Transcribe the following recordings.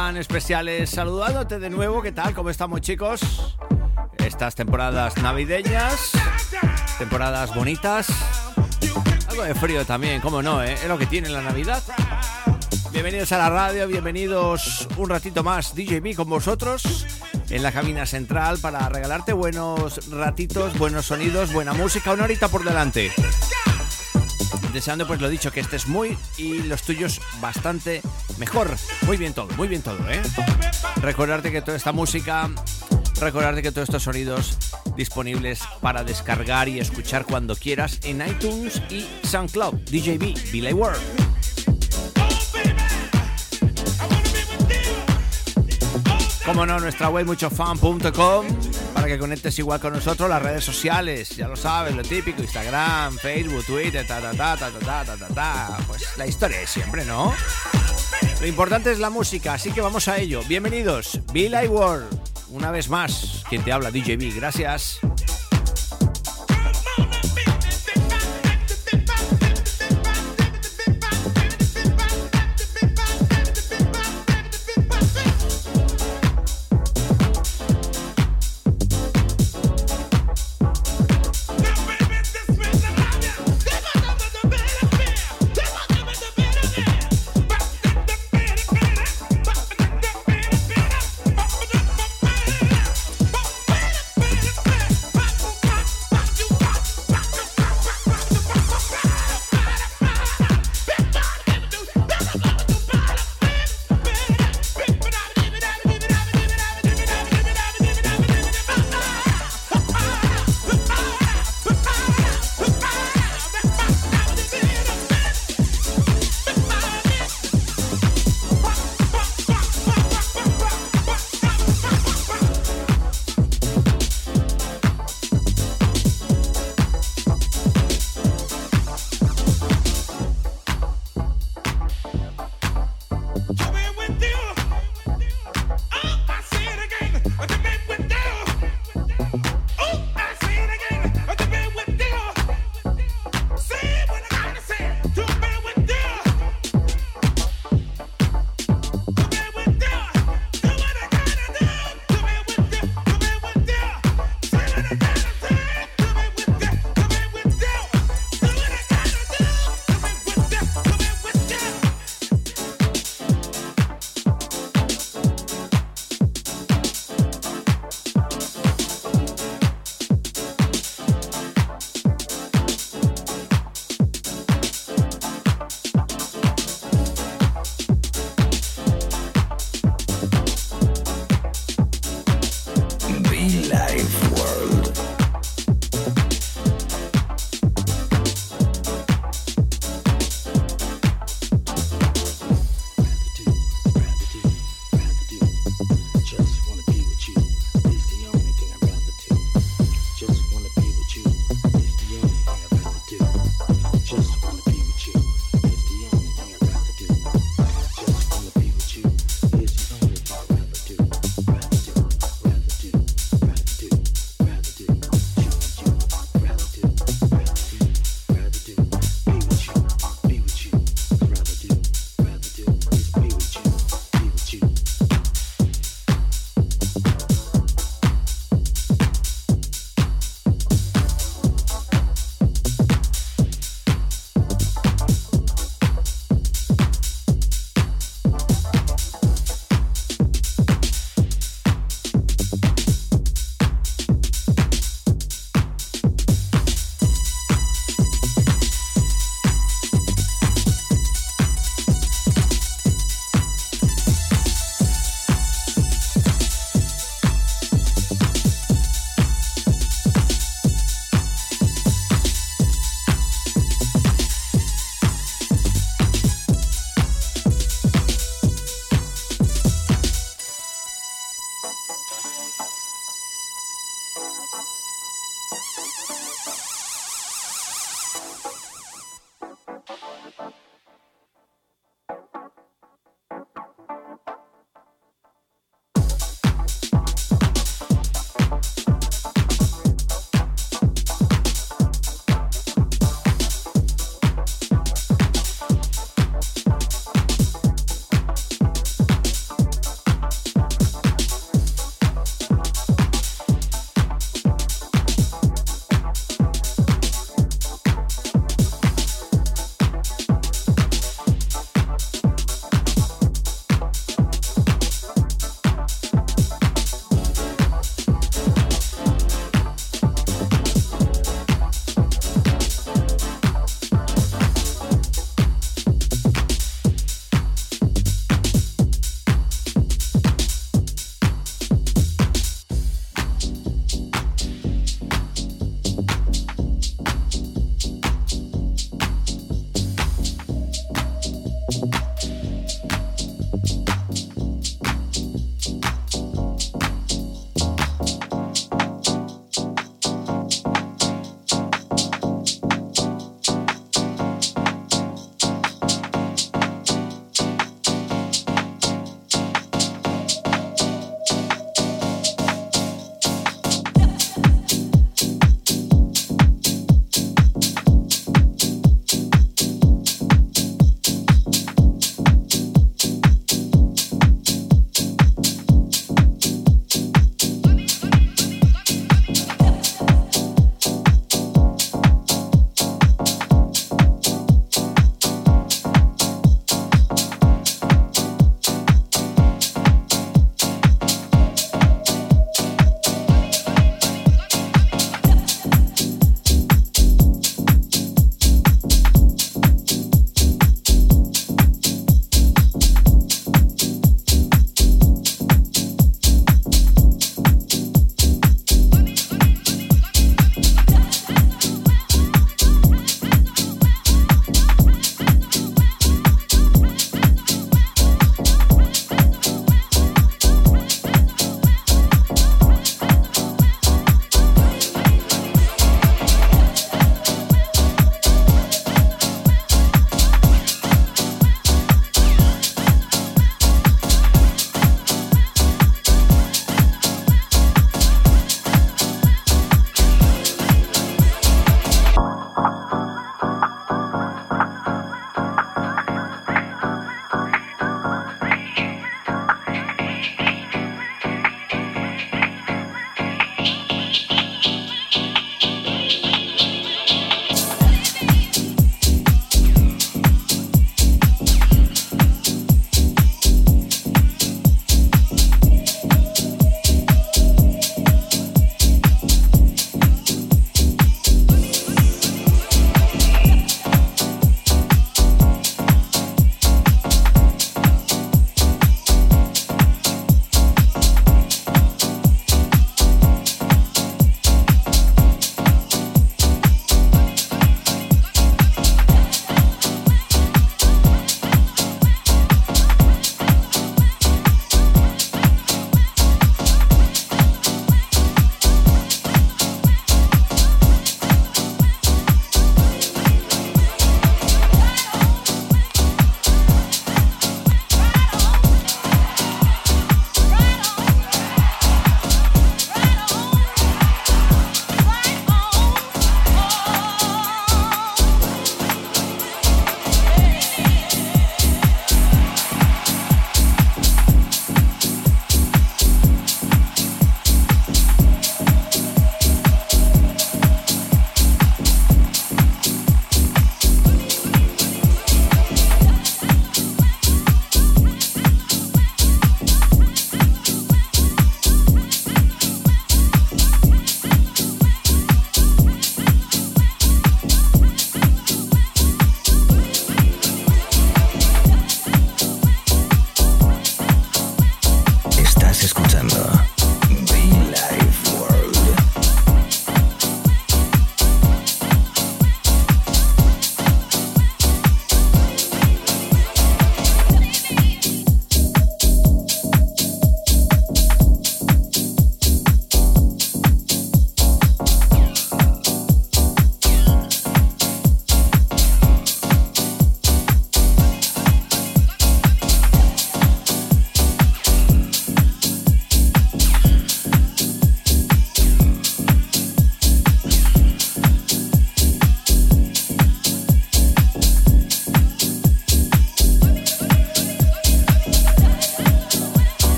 especiales, saludándote de nuevo, ¿qué tal? ¿Cómo estamos chicos? Estas temporadas navideñas, temporadas bonitas, algo de frío también, ¿cómo no? eh? Es lo que tiene la Navidad. Bienvenidos a la radio, bienvenidos un ratito más DJB con vosotros en la cabina central para regalarte buenos ratitos, buenos sonidos, buena música, una horita por delante. Deseando, pues lo dicho, que estés muy y los tuyos bastante mejor. Muy bien todo, muy bien todo, ¿eh? Recordarte que toda esta música, recordarte que todos estos sonidos disponibles para descargar y escuchar cuando quieras en iTunes y SoundCloud, DJB, Billy World. Como no, nuestra web muchofan.com para que conectes igual con nosotros las redes sociales, ya lo sabes, lo típico, Instagram, Facebook, Twitter, ta ta ta ta ta ta ta ta, ta. pues la historia de siempre, ¿no? Lo importante es la música, así que vamos a ello. Bienvenidos, Bill I World, una vez más, quien te habla DJB, gracias.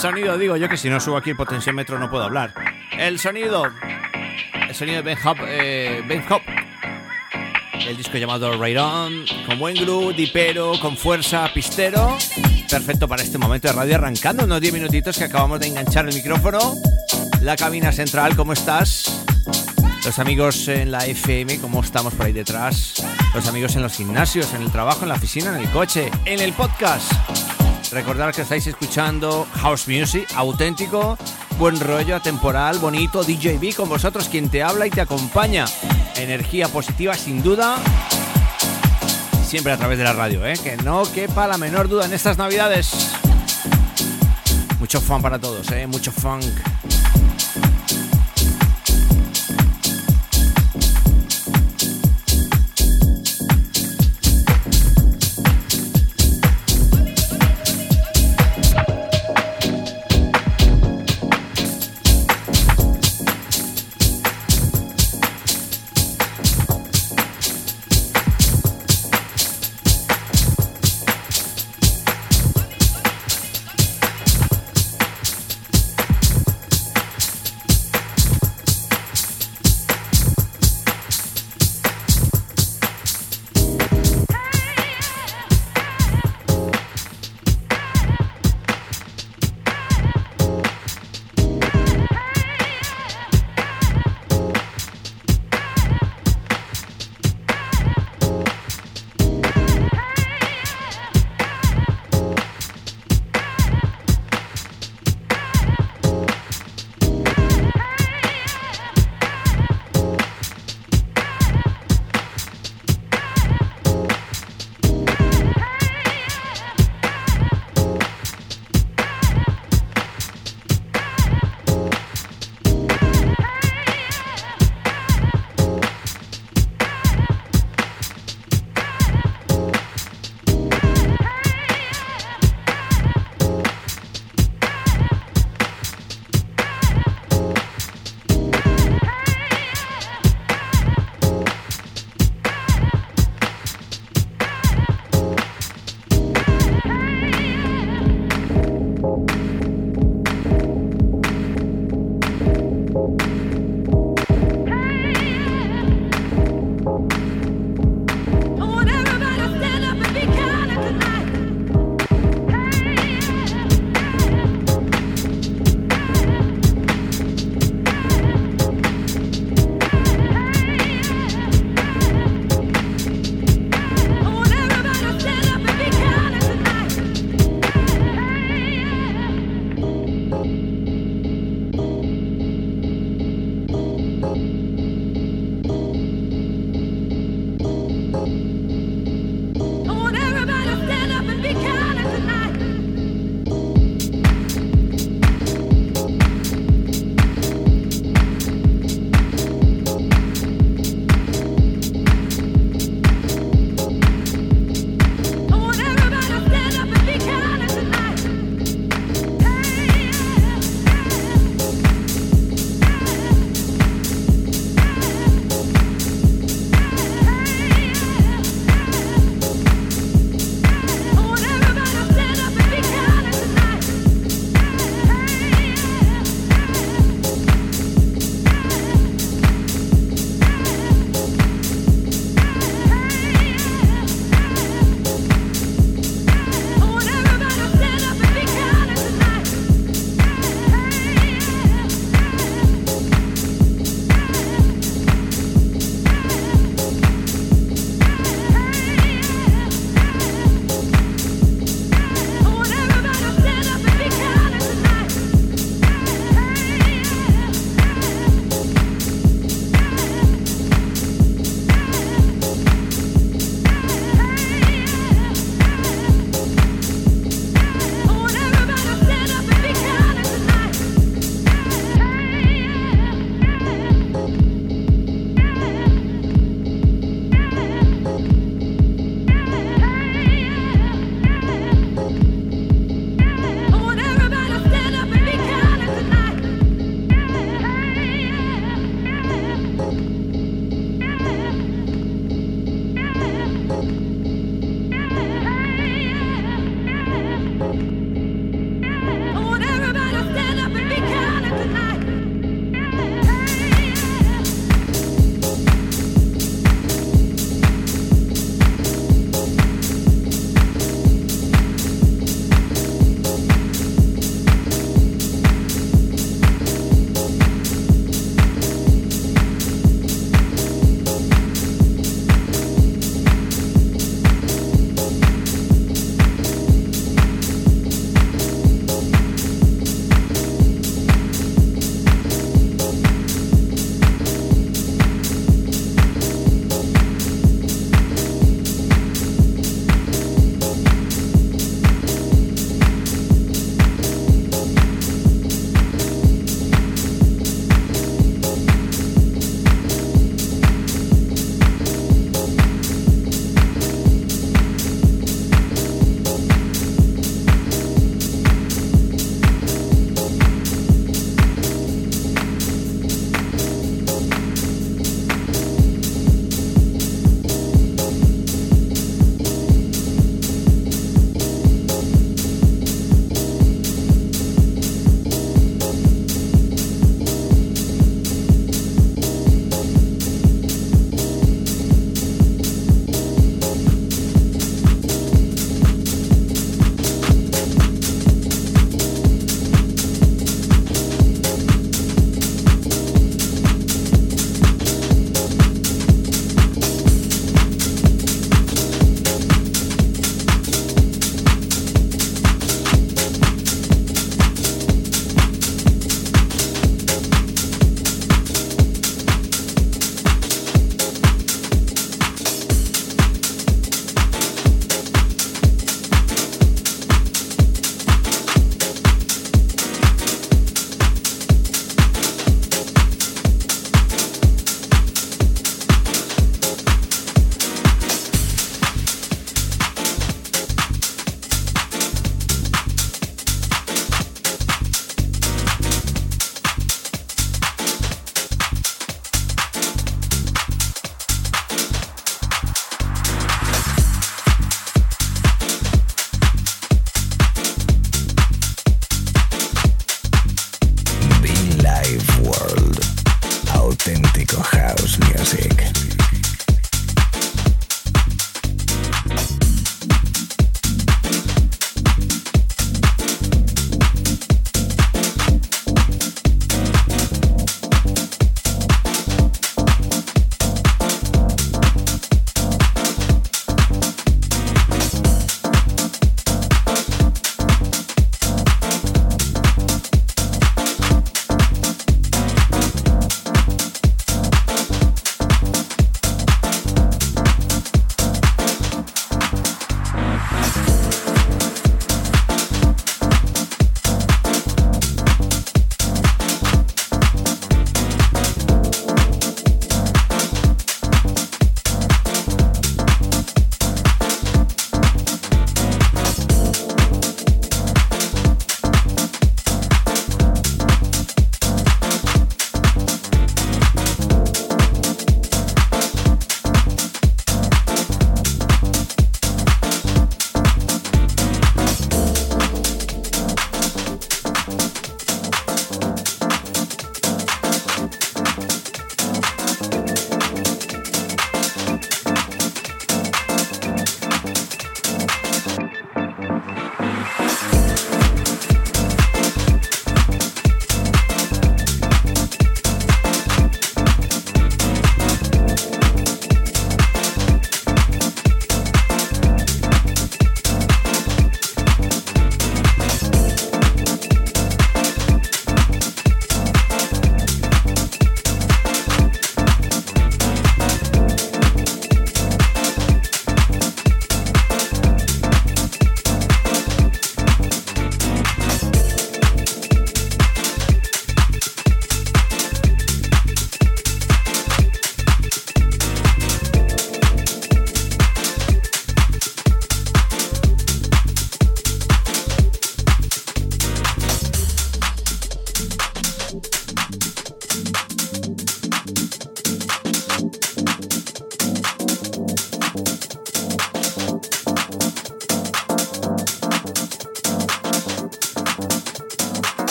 Sonido, digo yo que si no subo aquí el potenciómetro no puedo hablar. El sonido. El sonido de Ben Hop. Eh, ben Hop. El disco llamado Right On. Con buen groove, dipero, con fuerza, pistero. Perfecto para este momento de radio arrancando. Unos 10 minutitos que acabamos de enganchar el micrófono. La cabina central, ¿cómo estás? Los amigos en la FM, ¿cómo estamos por ahí detrás? Los amigos en los gimnasios, en el trabajo, en la oficina, en el coche, en el podcast. Recordad que estáis escuchando House Music, auténtico, buen rollo, atemporal, bonito, DJB con vosotros, quien te habla y te acompaña. Energía positiva, sin duda. Siempre a través de la radio, ¿eh? que no quepa la menor duda en estas navidades. Mucho fun para todos, ¿eh? mucho funk.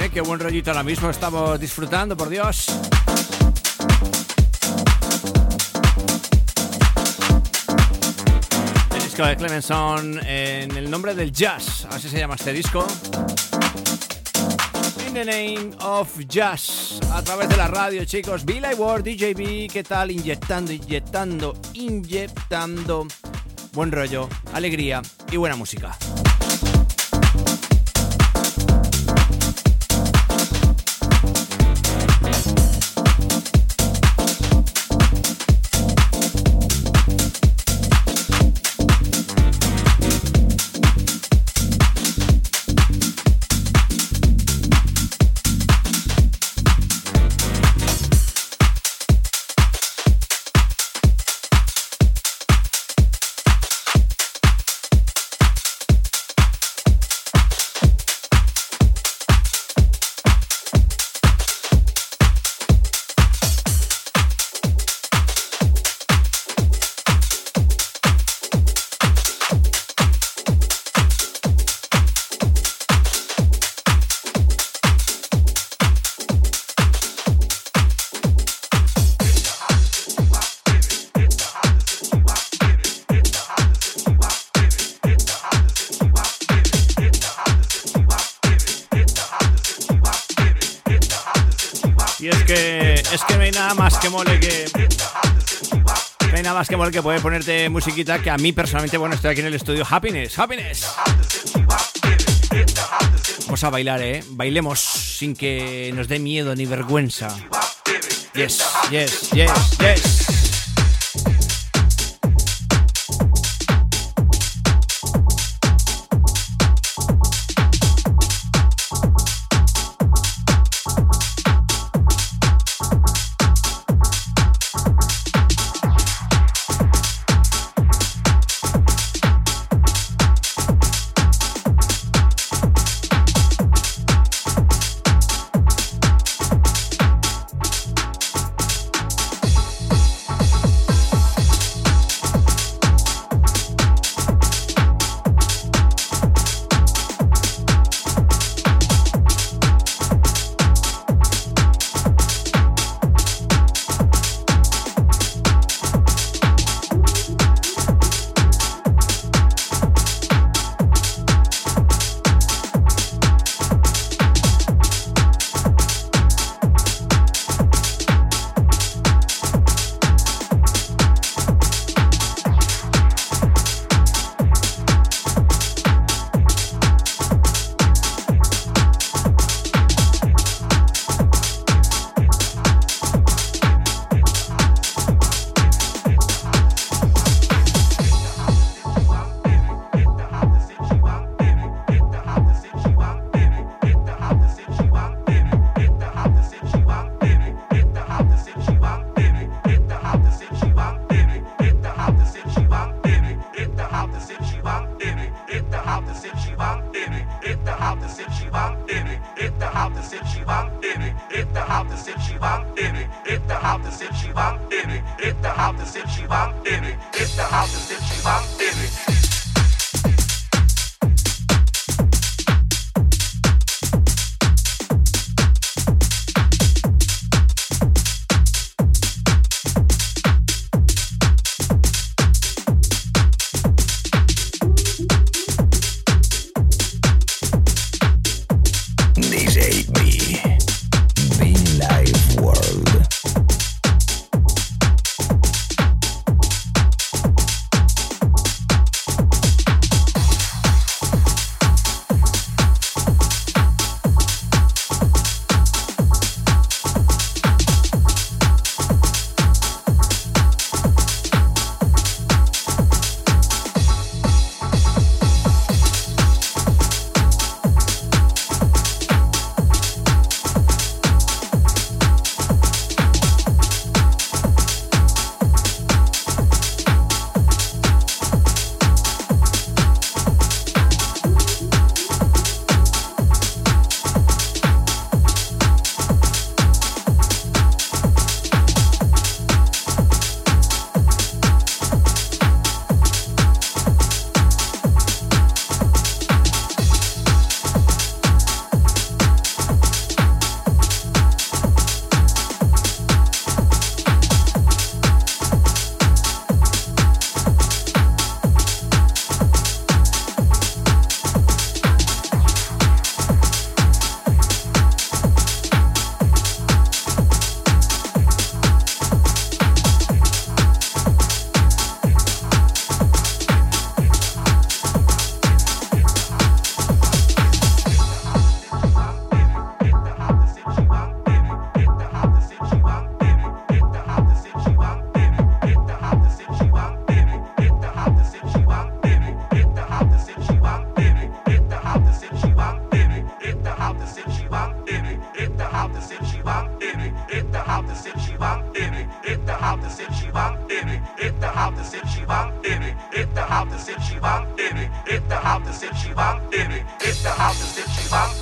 ¿Eh? Qué buen rollito ahora mismo estamos disfrutando, por Dios. El disco de Clemenson en el nombre del jazz, así se llama este disco. In the name of jazz, a través de la radio, chicos. Billy Ward, DJB, ¿qué tal? Inyectando, inyectando, inyectando. Buen rollo, alegría y buena música. Que poder ponerte musiquita que a mí personalmente, bueno, estoy aquí en el estudio. Happiness, happiness. Vamos a bailar, ¿eh? Bailemos sin que nos dé miedo ni vergüenza. Yes, yes, yes, yes. sind she want in. If the house sind she want in. If the house sind she want in. If the house sind she want in. If the house sind she want in. If the house sind she want in. If the house sind she want in. If the house sind she want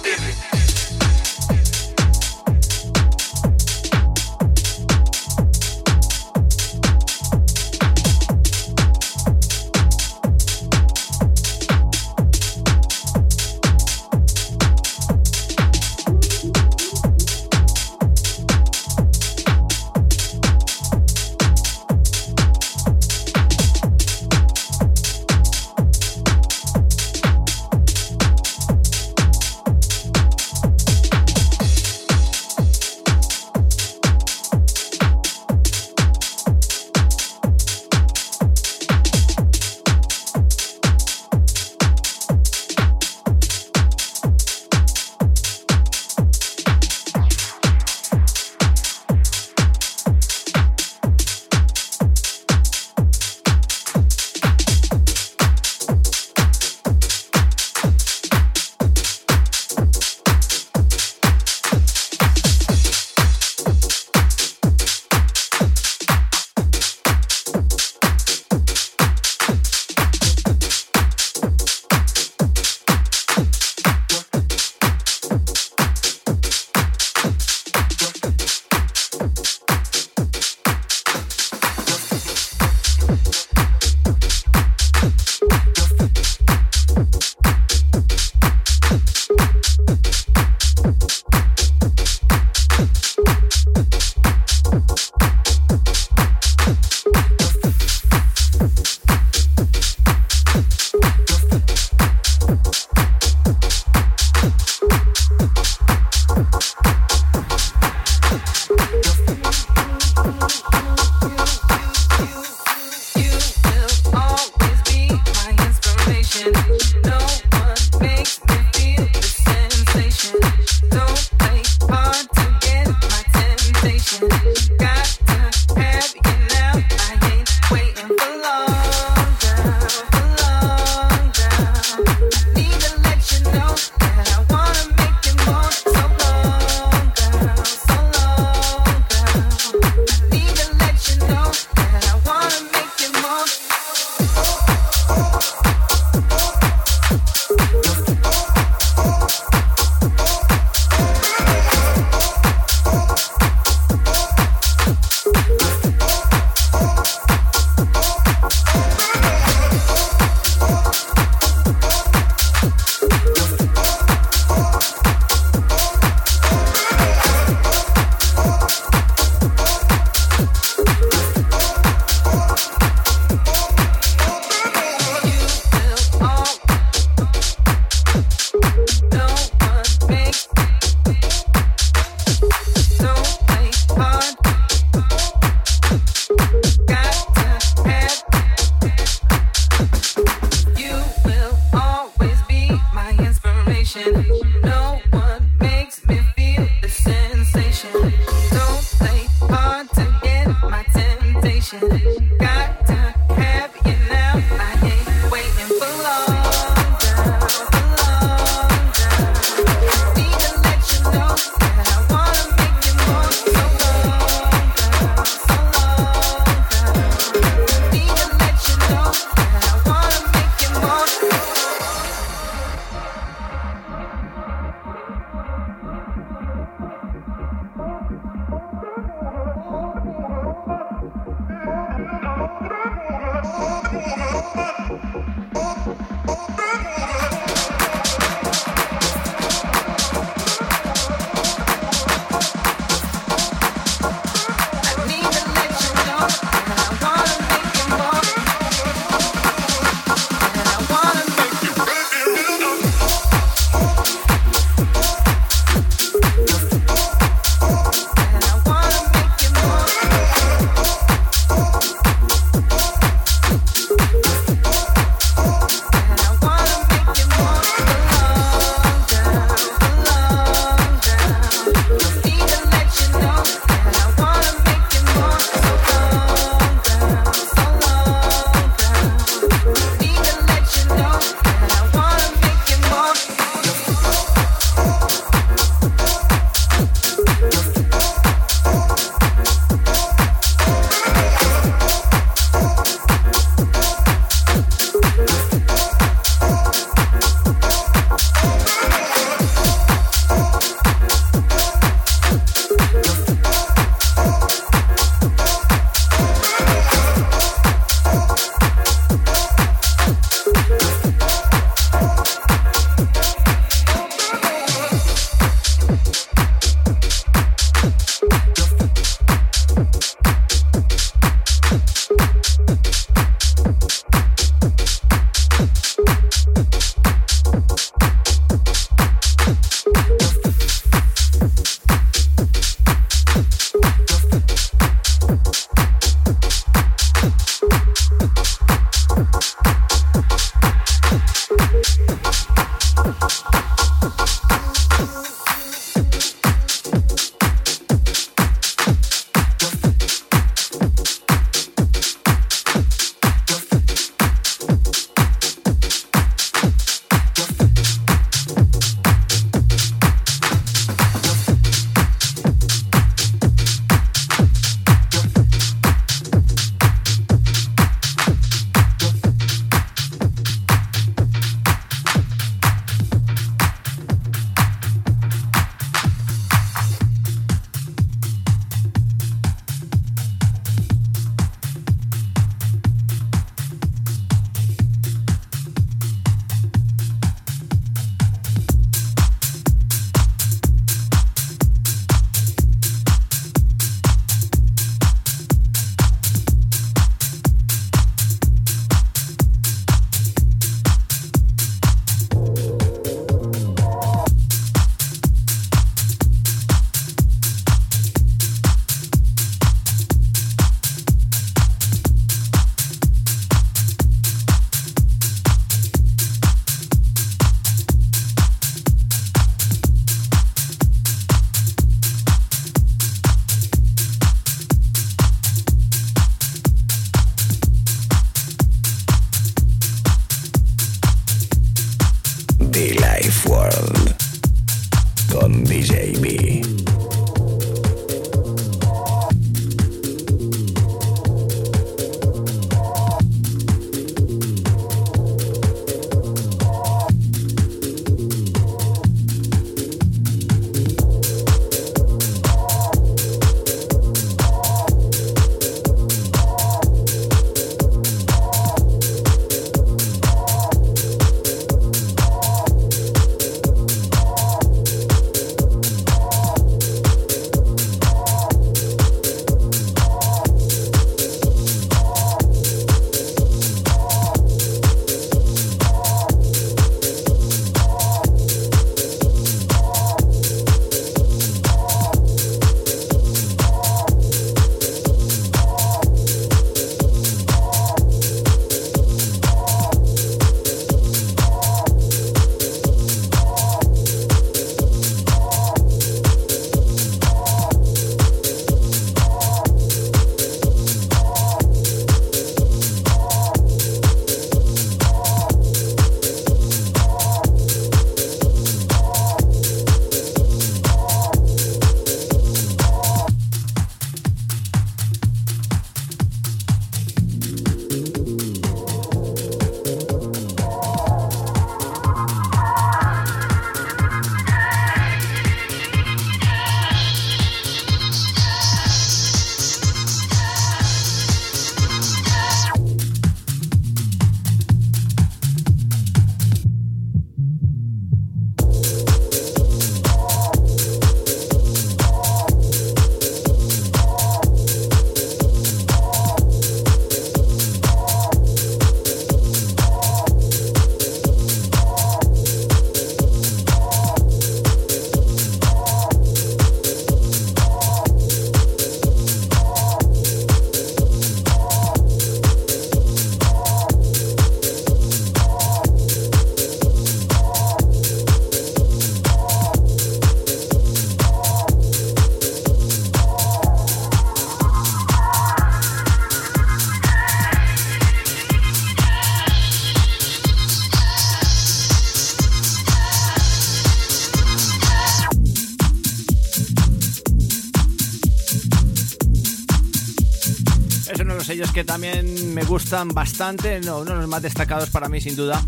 que también me gustan bastante, uno de los más destacados para mí sin duda.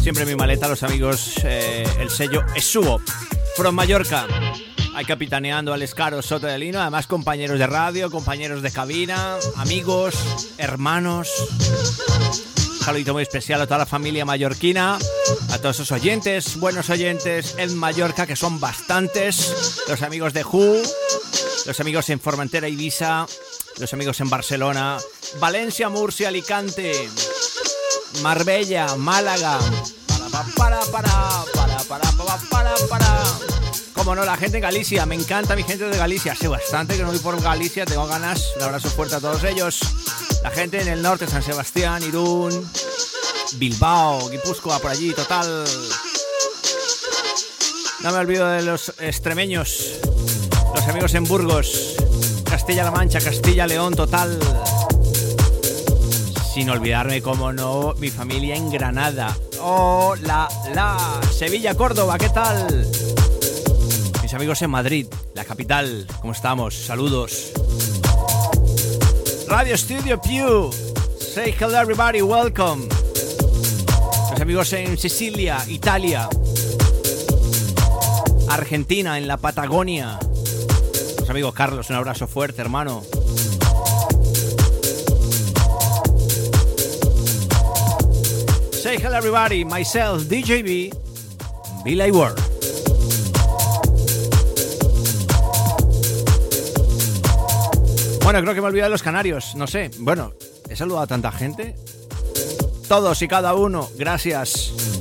Siempre en mi maleta los amigos, eh, el sello Esubo, from Mallorca. Hay capitaneando al Escaro Soto de Lino, además compañeros de radio, compañeros de cabina, amigos, hermanos. Un saludito muy especial a toda la familia mallorquina, a todos esos oyentes, buenos oyentes en Mallorca, que son bastantes, los amigos de Who, los amigos en Formentera, Ibiza, los amigos en Barcelona, Valencia, Murcia, Alicante, Marbella, Málaga. Para, para, para, para, para, para, para. Como no, la gente en Galicia, me encanta mi gente de Galicia. Sé bastante que no voy por Galicia, tengo ganas. Un abrazo fuerte a todos ellos. La gente en el norte, San Sebastián, Irún, Bilbao, Guipúzcoa, por allí, total. No me olvido de los extremeños, los amigos en Burgos, Castilla-La Mancha, Castilla-León, total. Sin olvidarme, como no, mi familia en Granada. Hola, la Sevilla, Córdoba, ¿qué tal? Mis amigos en Madrid, la capital, ¿cómo estamos? Saludos. Radio Studio Pew. Say hello everybody, welcome. Los amigos en Sicilia, Italia. Argentina, en la Patagonia. Amigos Carlos, un abrazo fuerte, hermano. Say hello everybody, myself, DJB, Billy Ward. Bueno, creo que me olvidé de los canarios, no sé. Bueno, he saludado a tanta gente. Todos y cada uno, gracias.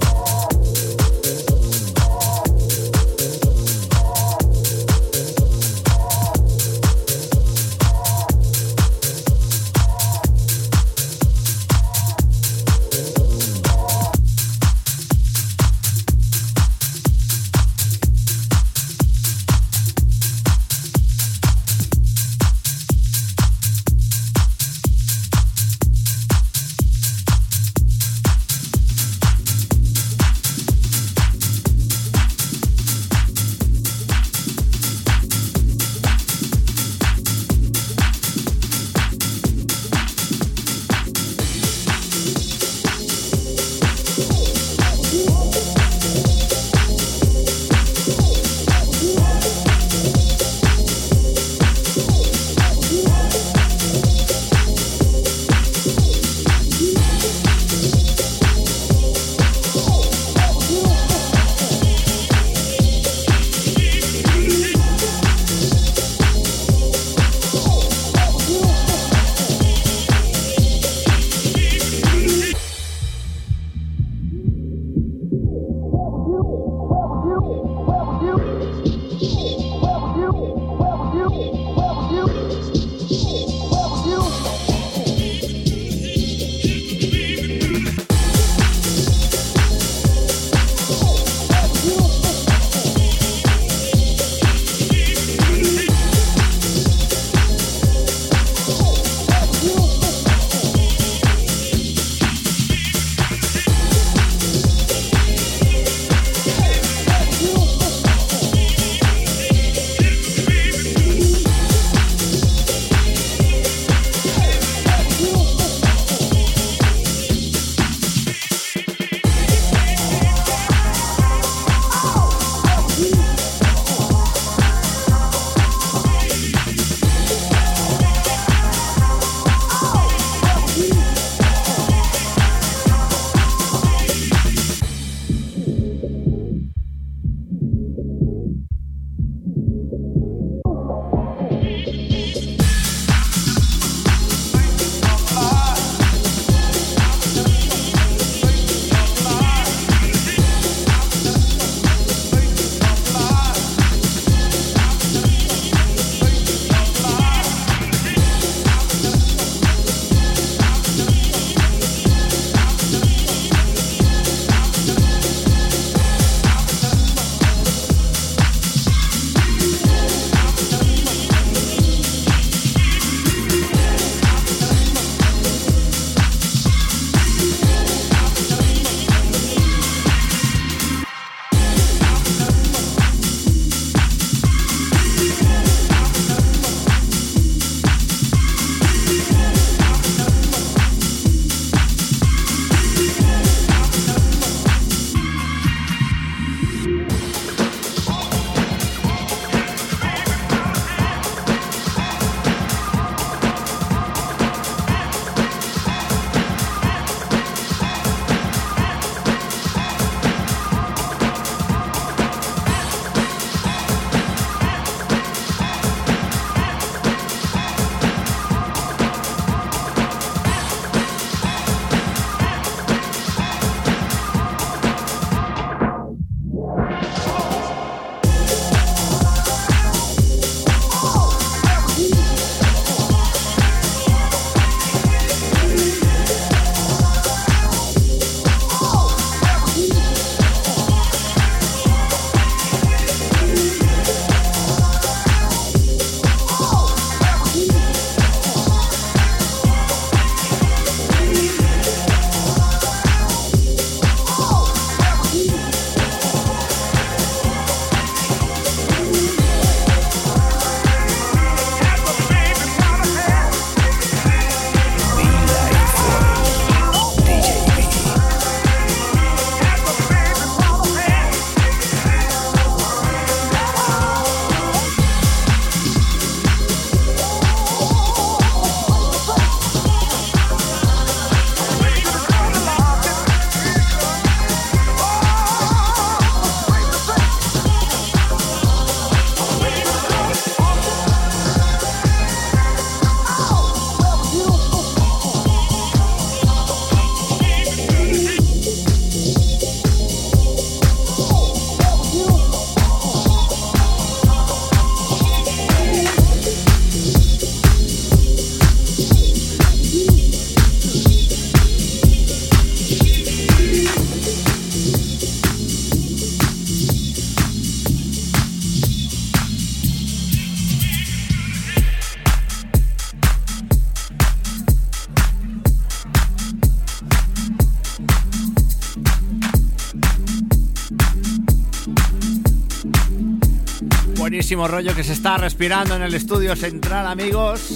Rollo que se está respirando en el estudio central, amigos.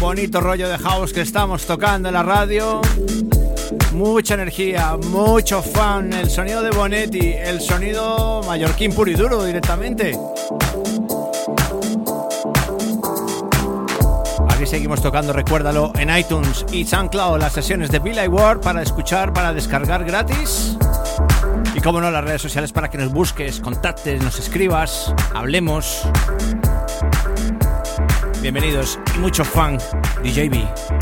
Bonito rollo de house que estamos tocando en la radio. Mucha energía, mucho fan, el sonido de Bonetti, el sonido mallorquín puro y duro directamente. Aquí seguimos tocando, recuérdalo, en iTunes y SoundCloud las sesiones de Billy Ward para escuchar, para descargar gratis. Y como no, las redes sociales para que nos busques, contactes, nos escribas, hablemos. Bienvenidos y mucho fan, DJB.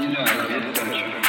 You know, it's such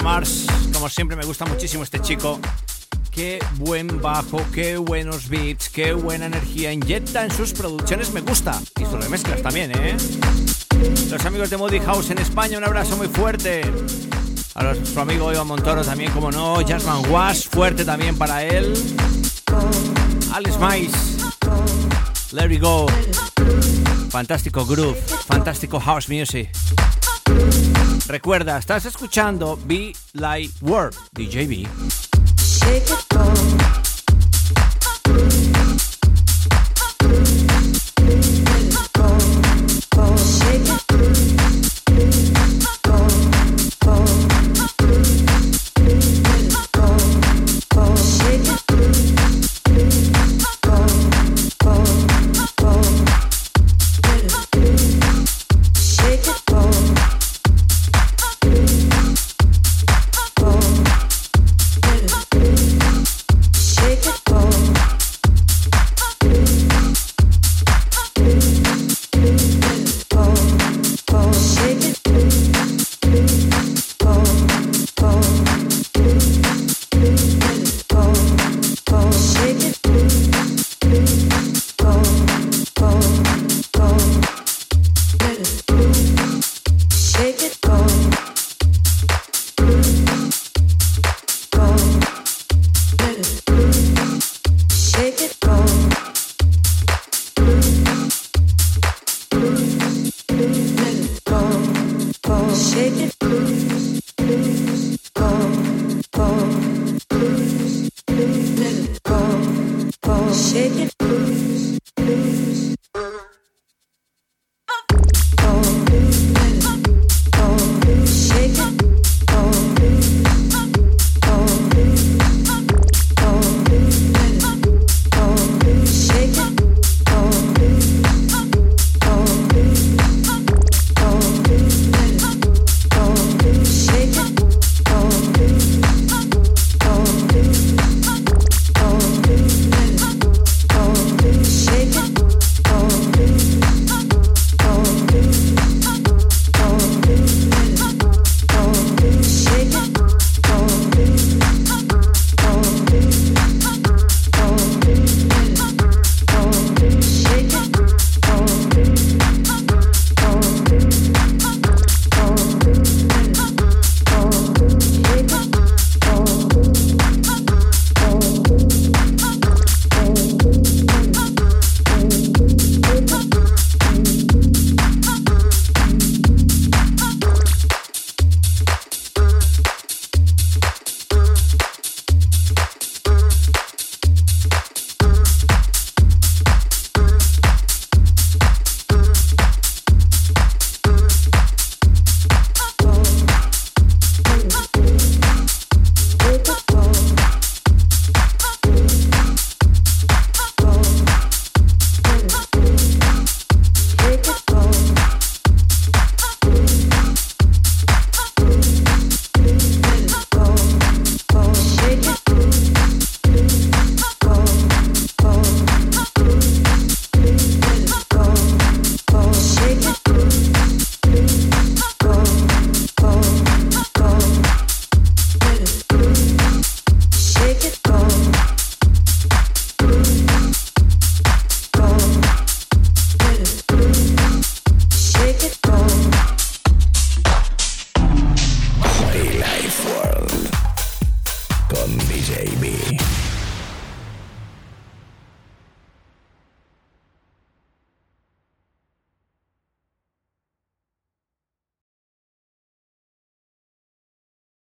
Mars. Como siempre me gusta muchísimo este chico. Qué buen bajo, qué buenos beats, qué buena energía inyecta en sus producciones. Me gusta. Y sus remezclas también, ¿eh? Los amigos de Moody House en España, un abrazo muy fuerte. A nuestro amigo Iván Montoro también, como no. Jasmine Was, fuerte también para él. Alex Mais. Let it go. Fantástico groove, fantástico house music. Recuerda, estás escuchando Be Like World, DJB.